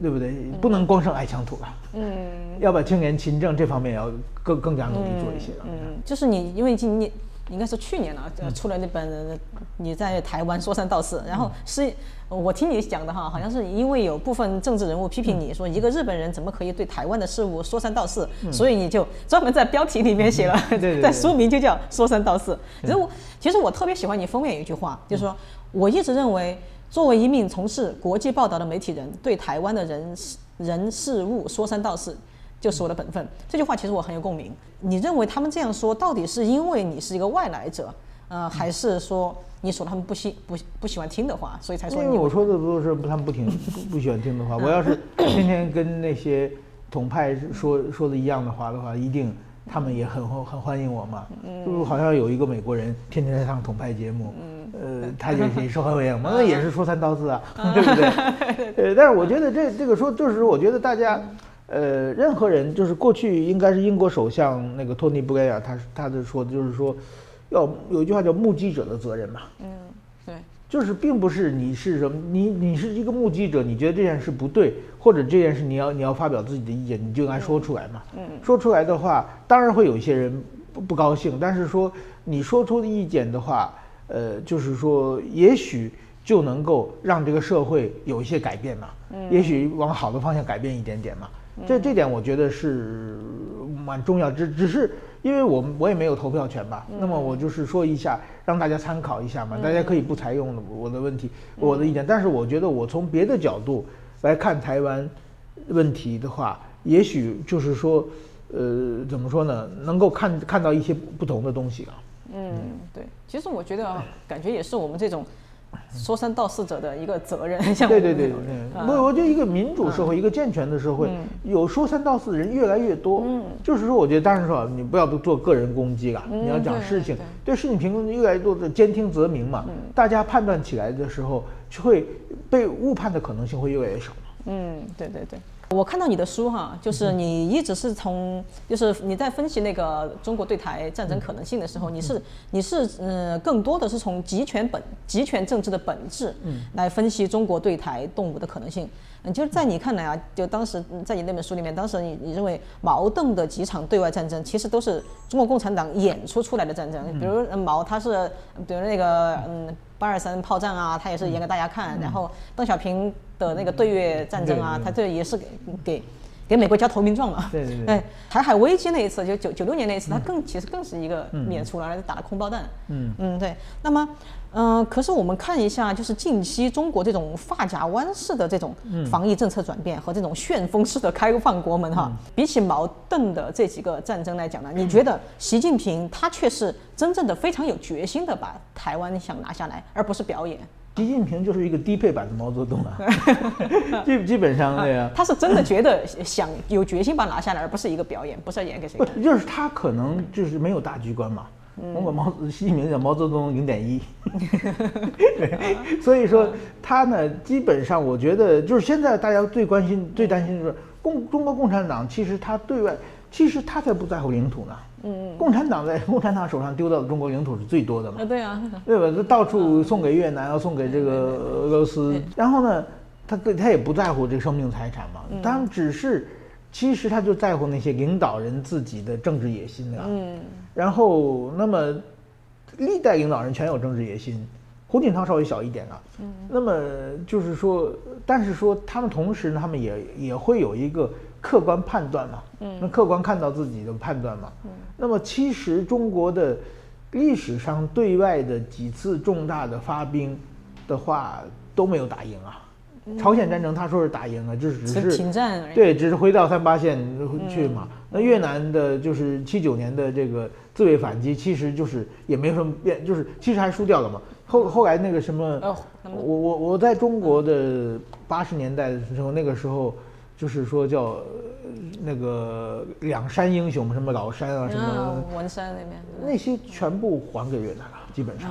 对不对？不能光剩爱乡土了，嗯。要把青年勤政这方面要更更加努力做一些了。嗯，就是你，因为今年应该是去年了，呃出了那本你在台湾说三道四，然后是我听你讲的哈，好像是因为有部分政治人物批评你说一个日本人怎么可以对台湾的事物说三道四，所以你就专门在标题里面写了，对对对在书名就叫说三道四。其实我其实我特别喜欢你封面有一句话，就是说我一直认为。作为一名从事国际报道的媒体人，对台湾的人事人事物说三道四，就是我的本分。这句话其实我很有共鸣。你认为他们这样说，到底是因为你是一个外来者，呃，还是说你说他们不喜不不喜欢听的话，所以才说你因为我说的都是他们不听不不喜欢听的话。我要是天天跟那些统派说说的一样的话的话，一定他们也很很欢迎我嘛。就是好像有一个美国人天天在上统派节目，嗯呃，他也也受欢迎嘛，那也是说三道四啊，对不对？呃，但是我觉得这这个说就是我觉得大家。呃，任何人就是过去应该是英国首相那个托尼布莱尔，他他的说的就是说，要有一句话叫目击者的责任嘛。嗯，对，就是并不是你是什么，你你是一个目击者，你觉得这件事不对，或者这件事你要你要发表自己的意见，你就应该说出来嘛。嗯，说出来的话，当然会有一些人不不高兴，但是说你说出的意见的话，呃，就是说也许就能够让这个社会有一些改变嘛。嗯，也许往好的方向改变一点点嘛。这这点我觉得是蛮重要，只只是因为我我也没有投票权吧，那么我就是说一下，让大家参考一下嘛，大家可以不采用我的问题，我的意见，但是我觉得我从别的角度来看台湾问题的话，也许就是说，呃，怎么说呢，能够看看到一些不同的东西啊。嗯，对，其实我觉得感觉也是我们这种。说三道四者的一个责任，像对对对对，不，我觉得一个民主社会，一个健全的社会，有说三道四的人越来越多。嗯，就是说，我觉得当然说，你不要做个人攻击了，你要讲事情，对事情评论越来越多的兼听则明嘛，大家判断起来的时候，就会被误判的可能性会越来越少。嗯，对对对。我看到你的书哈，就是你一直是从，就是你在分析那个中国对台战争可能性的时候，你是你是嗯，更多的是从集权本集权政治的本质，嗯，来分析中国对台动武的可能性。嗯，就是在你看来啊，就当时在你那本书里面，当时你你认为矛盾的几场对外战争，其实都是中国共产党演出出来的战争。比如毛他是，比如那个嗯八二三炮战啊，他也是演给大家看。然后邓小平。的那个对越战争啊，他这也是给给给美国交投名状嘛。对对对。哎，台海危机那一次，就九九六年那一次，他更其实更是一个演出了，打了空包弹。嗯嗯，对。那么，嗯，可是我们看一下，就是近期中国这种发夹弯式的这种防疫政策转变和这种旋风式的开放国门哈，比起矛盾的这几个战争来讲呢，你觉得习近平他却是真正的非常有决心的把台湾想拿下来，而不是表演。习近平就是一个低配版的毛泽东啊，基基本上对呀，他是真的觉得想有决心把拿下来，而不是一个表演，不是演给谁。不，就是他可能就是没有大局观嘛。我管毛习近平叫毛泽东零点一，所以说他呢，基本上我觉得就是现在大家最关心、最担心的是共中国共产党，其实他对外，其实他才不在乎领土呢。嗯，共产党在共产党手上丢到的中国领土是最多的嘛？啊，对啊，对吧？他到处送给越南，要送给这个俄罗斯，然后呢，他他也不在乎这个生命财产嘛。当然，只是其实他就在乎那些领导人自己的政治野心啊。嗯。然后，那么历代领导人全有政治野心，胡锦涛稍微小一点啊。嗯。那么就是说，但是说他们同时呢，他们也也会有一个。客观判断嘛，嗯，那客观看到自己的判断嘛，嗯，那么其实中国的历史上对外的几次重大的发兵的话都没有打赢啊。朝鲜战争他说是打赢了，就是只是停战而已，对，只是回到三八线去嘛。那越南的就是七九年的这个自卫反击，其实就是也没什么变，就是其实还输掉了嘛。后后来那个什么，我我我在中国的八十年代的时候，那个时候。就是说叫那个两山英雄，什么老山啊，什么文山那边，那些全部还给越南了，基本上。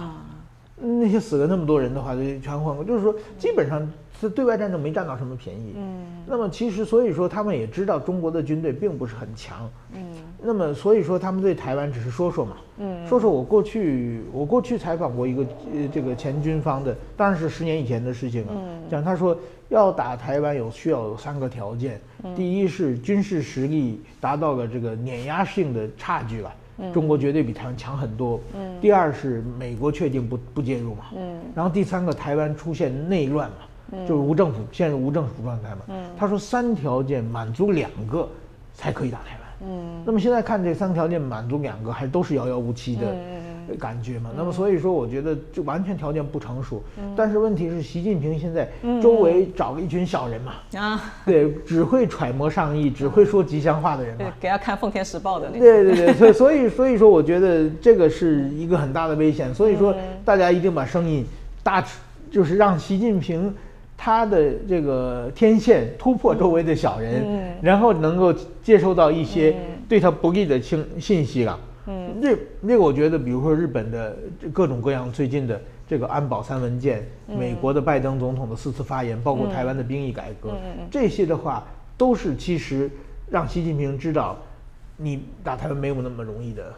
那些死了那么多人的话，就全换过。就是说，基本上是对外战争没占到什么便宜。嗯。那么其实，所以说他们也知道中国的军队并不是很强。嗯。那么所以说他们对台湾只是说说嘛。嗯。说说我过去，我过去采访过一个呃这个前军方的，当然是十年以前的事情了。嗯。讲他说。要打台湾有需要有三个条件，第一是军事实力达到了这个碾压性的差距了，中国绝对比台湾强很多。第二是美国确定不不介入嘛，然后第三个台湾出现内乱嘛，就是无政府陷入无政府状态嘛。他说三条件满足两个才可以打台湾。那么现在看这三条件满足两个还都是遥遥无期的。感觉嘛。那么所以说，我觉得就完全条件不成熟。但是问题是，习近平现在周围找了一群小人嘛，啊，对，只会揣摩上意，只会说吉祥话的人嘛。，给他看《奉天时报》的那个。对对对，所以所以所以说，我觉得这个是一个很大的危险。所以说，大家一定把声音大，就是让习近平他的这个天线突破周围的小人，然后能够接收到一些对他不利的信信息了。嗯，这这个我觉得，比如说日本的这各种各样最近的这个安保三文件，美国的拜登总统的四次发言，包括台湾的兵役改革，这些的话都是其实让习近平知道，你打台湾没有那么容易的。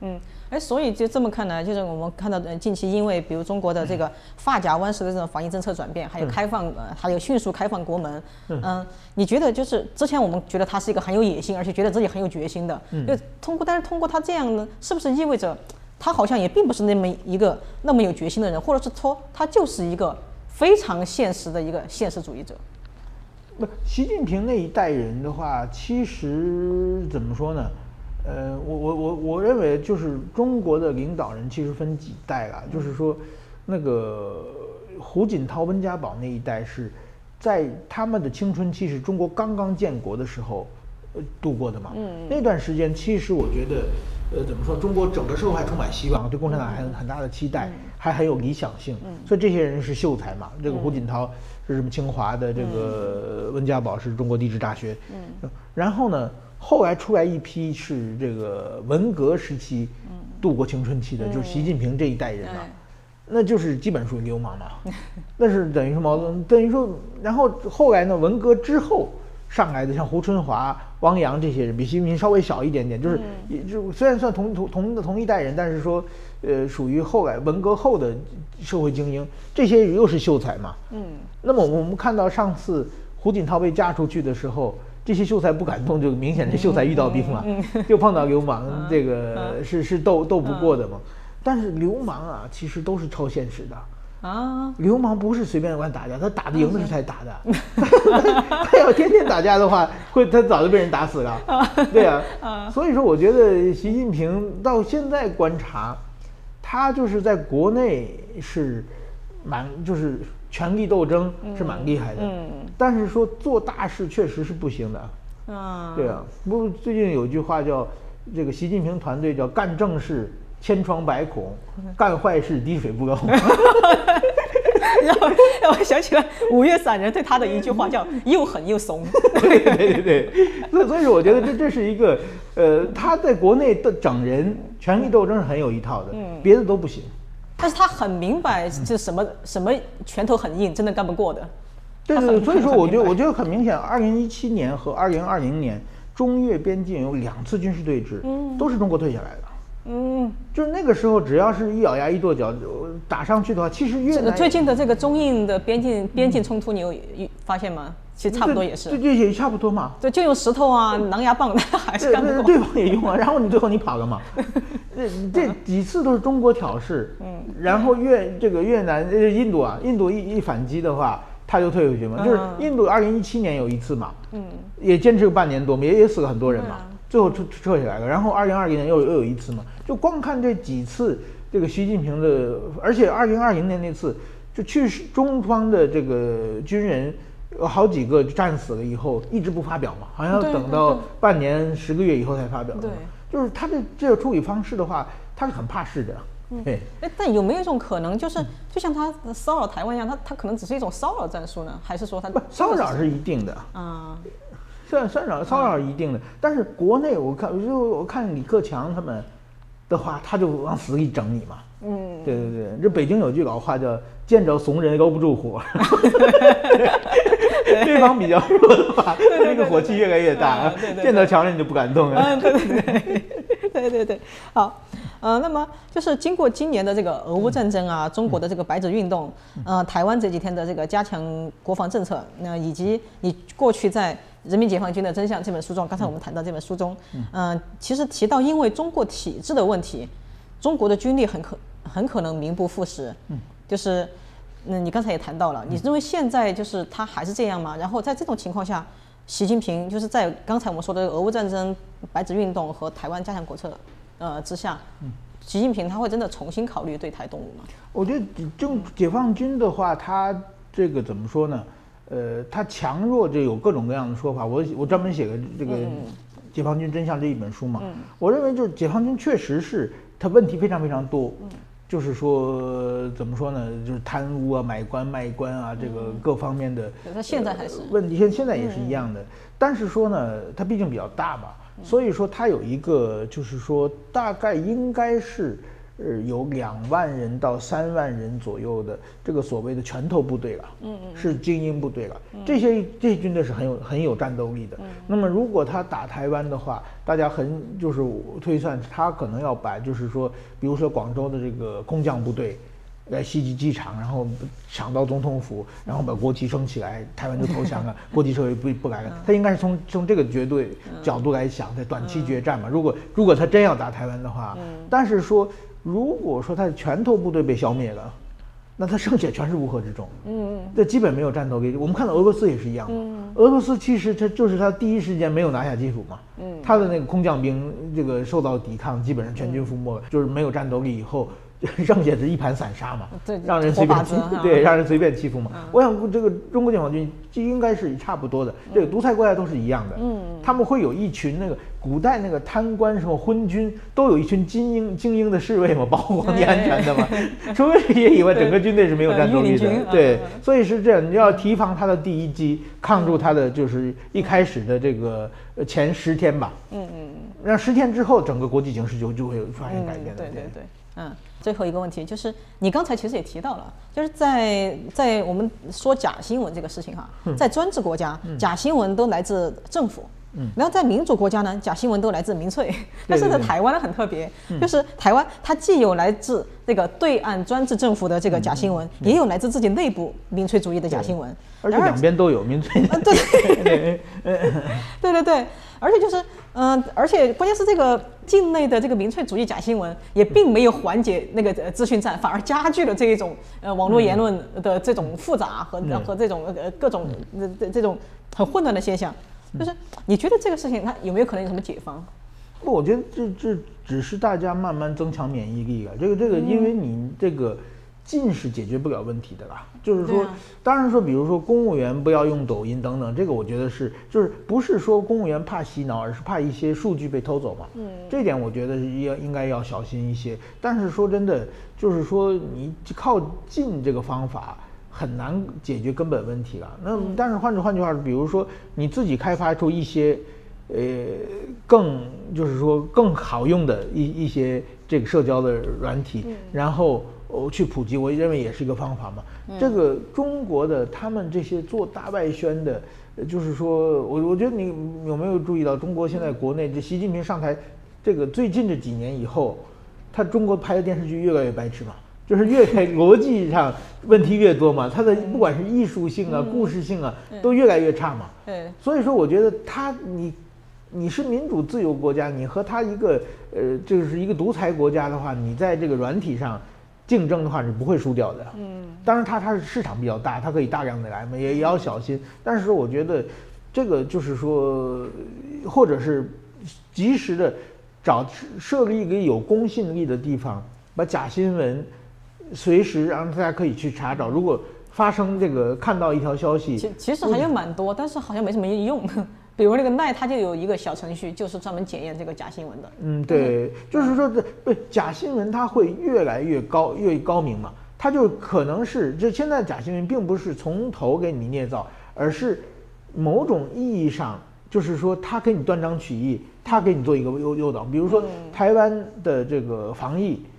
嗯，哎，所以就这么看来，就是我们看到，呃，近期因为比如中国的这个发夹湾式的这种防疫政策转变，还有开放，呃，还有迅速开放国门，嗯、你觉得就是之前我们觉得他是一个很有野心，而且觉得自己很有决心的，就通过，但是通过他这样呢，是不是意味着他好像也并不是那么一个那么有决心的人，或者是说他就是一个非常现实的一个现实主义者？不，习近平那一代人的话，其实怎么说呢？呃，我我我我认为就是中国的领导人其实分几代啦，就是说，那个胡锦涛、温家宝那一代是在他们的青春期是中国刚刚建国的时候呃度过的嘛。嗯。那段时间其实我觉得，呃，怎么说，中国整个社会还充满希望，对共产党还有很大的期待，还很有理想性。嗯。所以这些人是秀才嘛，这个胡锦涛是什么清华的，这个温家宝是中国地质大学。嗯。然后呢？后来出来一批是这个文革时期度过青春期的，就是习近平这一代人嘛，那就是基本属于流氓嘛，那是等于说毛泽东等于说，然后后来呢，文革之后上来的像胡春华、汪洋这些人，比习近平稍微小一点点，就是也就虽然算同同同的同一代人，但是说呃属于后来文革后的社会精英，这些又是秀才嘛，嗯，那么我们看到上次胡锦涛被嫁出去的时候。这些秀才不敢动，就明显这秀才遇到兵了，就碰到流氓，这个是是斗斗不过的嘛。但是流氓啊，其实都是超现实的啊。流氓不是随便乱打架，他打得赢的时候才打的。他要天天打架的话，会他早就被人打死了。对啊，所以说我觉得习近平到现在观察，他就是在国内是蛮就是。权力斗争是蛮厉害的，嗯，但是说做大事确实是不行的，啊，对啊，不，最近有句话叫这个习近平团队叫干正事千疮百孔，干坏事滴水不漏。让 我让我想起了五月散人对他的一句话，叫又狠又怂。对对对对，所以所以说我觉得这这是一个呃，他在国内的整人权力斗争是很有一套的，嗯，别的都不行。但是他很明白，这什么什么拳头很硬，真的干不过的。对对，所以说我觉得我觉得很明显，二零一七年和二零二零年中越边境有两次军事对峙，都是中国退下来的。嗯，就是那个时候，只要是一咬牙一跺脚打上去的话，其实越南最近的这个中印的边境边境冲突，你有发现吗？其实差不多也是，这这也差不多嘛。对，就用石头啊、狼牙棒，还是干不过。对方也用啊，然后你最后你跑了嘛。这这几次都是中国挑事，嗯，然后越这个越南呃印度啊，印度一一反击的话，他就退回去嘛。就是印度二零一七年有一次嘛，嗯，也坚持了半年多，也也死了很多人嘛，最后撤撤下来了。然后二零二零年又又有一次嘛，就光看这几次，这个习近平的，而且二零二零年那次，就去中方的这个军人。有好几个战死了以后一直不发表嘛，好像要等到半年十个月以后才发表。对，就是他的这个处理方式的话，他是很怕事的。对，哎，但有没有一种可能，就是就像他骚扰台湾一样，他他可能只是一种骚扰战术呢？还是说他不骚扰是一定的啊？算骚扰骚扰是一定的，但是国内我看就我看李克强他们的话，他就往死里整你嘛。嗯，对对对，这北京有句老话叫“见着怂人搂不住火”，对方比较弱的话，那个火气越来越大，见到强人就不敢动了。嗯，对对对，对对对，好，呃，那么就是经过今年的这个俄乌战争啊，中国的这个白纸运动，呃，台湾这几天的这个加强国防政策，那以及你过去在《人民解放军的真相》这本书中，刚才我们谈到这本书中，嗯，其实提到因为中国体制的问题。中国的军力很可很可能名不副实，嗯，就是，嗯，你刚才也谈到了，你认为现在就是他还是这样吗？然后在这种情况下，习近平就是在刚才我们说的俄乌战争、白纸运动和台湾加强国策呃之下，习近平他会真的重新考虑对台动武吗？我觉得就解放军的话，他这个怎么说呢？呃，他强弱就有各种各样的说法。我我专门写个这个《解放军真相》这一本书嘛。我认为就是解放军确实是他问题非常非常多。就是说怎么说呢？就是贪污啊、买官卖官啊，这个各方面的。他现在还是问题，现现在也是一样的。但是说呢，它毕竟比较大嘛，所以说它有一个，就是说大概应该是。呃，有两万人到三万人左右的这个所谓的拳头部队了，嗯嗯，是精英部队了。这些这些军队是很有很有战斗力的。那么如果他打台湾的话，大家很就是推算他可能要把就是说，比如说广州的这个空降部队来袭击机场，然后抢到总统府，然后把国旗升起来，台湾就投降了，国际社会不不来了。他应该是从从这个绝对角度来想，在短期决战嘛。如果如果他真要打台湾的话，但是说。如果说他的拳头部队被消灭了，那他剩下全是乌合之众。嗯嗯，这基本没有战斗力。我们看到俄罗斯也是一样。嗯，俄罗斯其实他就是他第一时间没有拿下基辅嘛。嗯，他的那个空降兵这个受到抵抗，基本上全军覆没，就是没有战斗力以后。剩下是一盘散沙嘛，对，让人随便欺，对，让人随便欺负嘛。我想这个中国解放军就应该是差不多的，这个独裁国家都是一样的。嗯，他们会有一群那个古代那个贪官什么昏君，都有一群精英精英的侍卫嘛，保护皇帝安全的嘛。除了这些以外，整个军队是没有战斗力的。对，所以是这样，你要提防他的第一击，抗住他的就是一开始的这个前十天吧。嗯嗯嗯，让十天之后，整个国际形势就就会发生改变的。对对对，嗯。最后一个问题就是，你刚才其实也提到了，就是在在我们说假新闻这个事情哈，在专制国家，假新闻都来自政府，然后在民主国家呢，假新闻都来自民粹。但是在台湾呢很特别，就是台湾它既有来自这个对岸专制政府的这个假新闻，也有来自自己内部民粹主义的假新闻，而且两边都有民粹。对，对 对对。而且就是，嗯，而且关键是这个境内的这个民粹主义假新闻也并没有缓解那个资讯战，反而加剧了这一种呃网络言论的这种复杂和和这种呃各种这这种很混乱的现象。就是你觉得这个事情它有没有可能有什么解方？不，我觉得这这只是大家慢慢增强免疫力啊。这个这个，因为你这个。近是解决不了问题的啦，就是说，当然说，比如说公务员不要用抖音等等，这个我觉得是，就是不是说公务员怕洗脑，而是怕一些数据被偷走嘛。嗯，这点我觉得要应该要小心一些。但是说真的，就是说你靠近这个方法很难解决根本问题了。那但是换句换句话说，比如说你自己开发出一些，呃，更就是说更好用的一一些这个社交的软体，然后。哦，去普及，我认为也是一个方法嘛。这个中国的他们这些做大外宣的，就是说我我觉得你有没有注意到，中国现在国内这习近平上台，这个最近这几年以后，他中国拍的电视剧越来越白痴嘛，就是越逻辑上问题越多嘛，他的不管是艺术性啊、故事性啊，都越来越差嘛。对，所以说我觉得他你你是民主自由国家，你和他一个呃就是一个独裁国家的话，你在这个软体上。竞争的话是不会输掉的，嗯，当然它它是市场比较大，它可以大量的来嘛，也也要小心。但是我觉得，这个就是说，或者是及时的找设立一个有公信力的地方，把假新闻随时让大家可以去查找。如果发生这个看到一条消息，其其实还有蛮多，但是好像没什么用。比如那个奈，它就有一个小程序，就是专门检验这个假新闻的。嗯，对，就是说这不假新闻，它会越来越高，越高明嘛。它就可能是，这现在假新闻并不是从头给你捏造，而是某种意义上，就是说它给你断章取义，它给你做一个诱诱导。比如说台湾的这个防疫，嗯，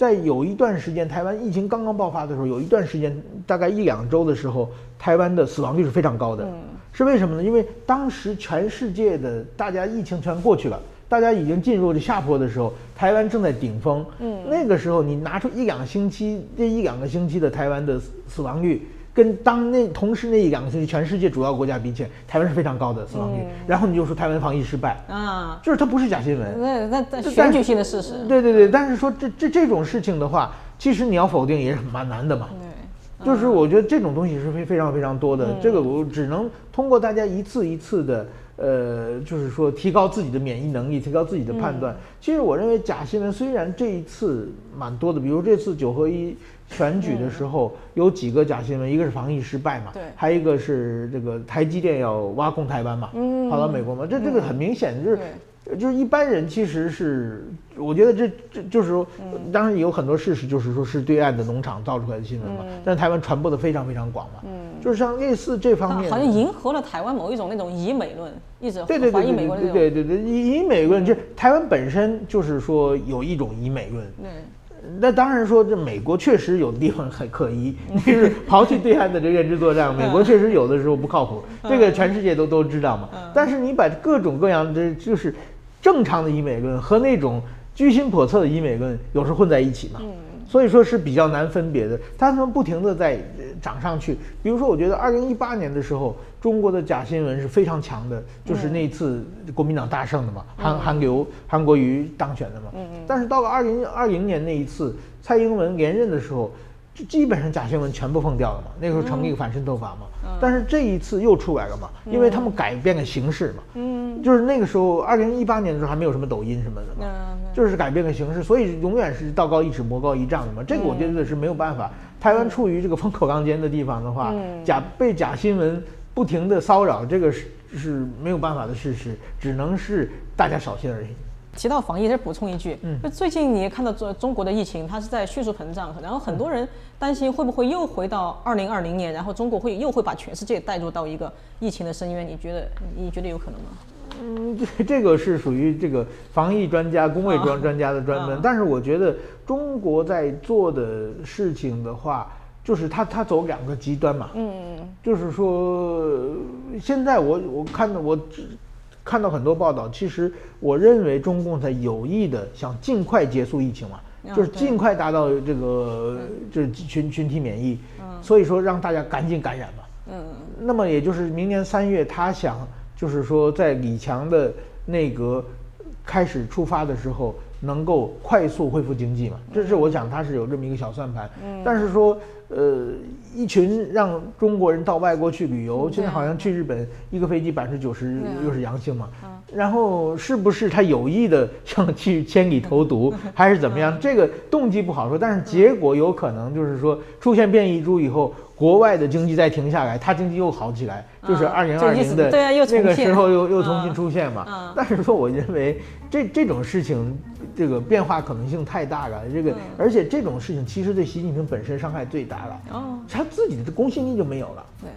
在有一段时间，台湾疫情刚刚爆发的时候，有一段时间大概一两周的时候，台湾的死亡率是非常高的。是为什么呢？因为当时全世界的大家疫情全过去了，大家已经进入了下坡的时候，台湾正在顶峰。嗯，那个时候你拿出一两星期，这一两个星期的台湾的死亡率，跟当那同时那一两个星期全世界主要国家比起来，台湾是非常高的死亡率。然后你就说台湾防疫失败啊，就是它不是假新闻。那那那选举性的事实。对对对，但是说这这这种事情的话，其实你要否定也是蛮难的嘛。对就是我觉得这种东西是非非常非常多的，这个我只能通过大家一次一次的呃，就是说提高自己的免疫能力，提高自己的判断。其实我认为假新闻虽然这一次蛮多的，比如这次九合一选举的时候有几个假新闻，一个是防疫失败嘛，对还有一个是这个台积电要挖空台湾嘛，嗯跑到美国嘛，这这个很明显就是。就是一般人其实是，我觉得这这就是说，当然有很多事实，就是说是对岸的农场造出来的新闻嘛。但是台湾传播的非常非常广嘛。嗯，就是像类似这方面，好像迎合了台湾某一种那种以美论，一直对对对怀疑美国的那种。对对对，以以美论，就是台湾本身就是说有一种以美论。对。那当然说，这美国确实有的地方很可疑，就是 刨去对岸的这认知作战，美国确实有的时候不靠谱，这个全世界都都知道嘛。但是你把各种各样的就是正常的医美论和那种居心叵测的医美论有时候混在一起嘛，所以说是比较难分别的。他们不停的在涨上去，比如说，我觉得二零一八年的时候，中国的假新闻是非常强的，就是那次国民党大胜的嘛，韩韩流韩国瑜当选的嘛。嗯嗯。但是到了二零二零年那一次蔡英文连任的时候，就基本上假新闻全部封掉了嘛，那个时候成立反渗透法嘛。但是这一次又出来了嘛，因为他们改变了形式嘛。嗯，就是那个时候，二零一八年的时候还没有什么抖音什么的嘛，就是改变了形式，所以永远是道高一尺，魔高一丈的嘛。这个我觉得是没有办法。台湾处于这个风口浪尖的地方的话，假被假新闻不停的骚扰，这个是是没有办法的事实，只能是大家小心而已。提到防疫，再补充一句，嗯，就最近你也看到中中国的疫情，它是在迅速膨胀，然后很多人担心会不会又回到二零二零年，然后中国会又会把全世界带入到一个疫情的深渊，你觉得你觉得有可能吗？嗯，这这个是属于这个防疫专家、工卫专专家的专门，但是我觉得中国在做的事情的话，就是他他走两个极端嘛，嗯嗯，就是说现在我我看到我。看到很多报道，其实我认为中共在有意的想尽快结束疫情嘛，就是尽快达到这个就是群群体免疫，所以说让大家赶紧感染嘛。嗯，那么也就是明年三月，他想就是说在李强的内阁开始出发的时候，能够快速恢复经济嘛。这是我想他是有这么一个小算盘。嗯，但是说。呃，一群让中国人到外国去旅游，现在好像去日本一个飞机百分之九十又是阳性嘛，然后是不是他有意的想去千里投毒，还是怎么样？这个动机不好说，但是结果有可能就是说出现变异株以后，国外的经济再停下来，它经济又好起来，就是二零二零的那个时候又又重新出现嘛。但是说，我认为这这种事情。这个变化可能性太大了，这个而且这种事情其实对习近平本身伤害最大了，哦，他自己的公信力就没有了，对，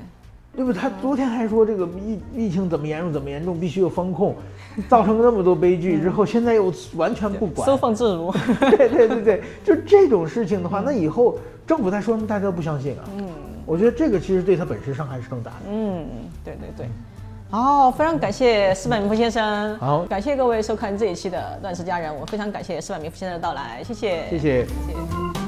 对不？他昨天还说这个疫疫情怎么严重怎么严重，必须有风控，造成那么多悲剧之后，现在又完全不管，收放自如，对对对对，就这种事情的话，那以后政府再说什么大家都不相信啊，嗯，我觉得这个其实对他本身伤害是更大的，嗯，对对对。好，非常感谢施柏明夫先生。好，感谢各位收看这一期的《乱世佳人》，我非常感谢施柏明夫先生的到来，谢谢，谢谢，谢谢。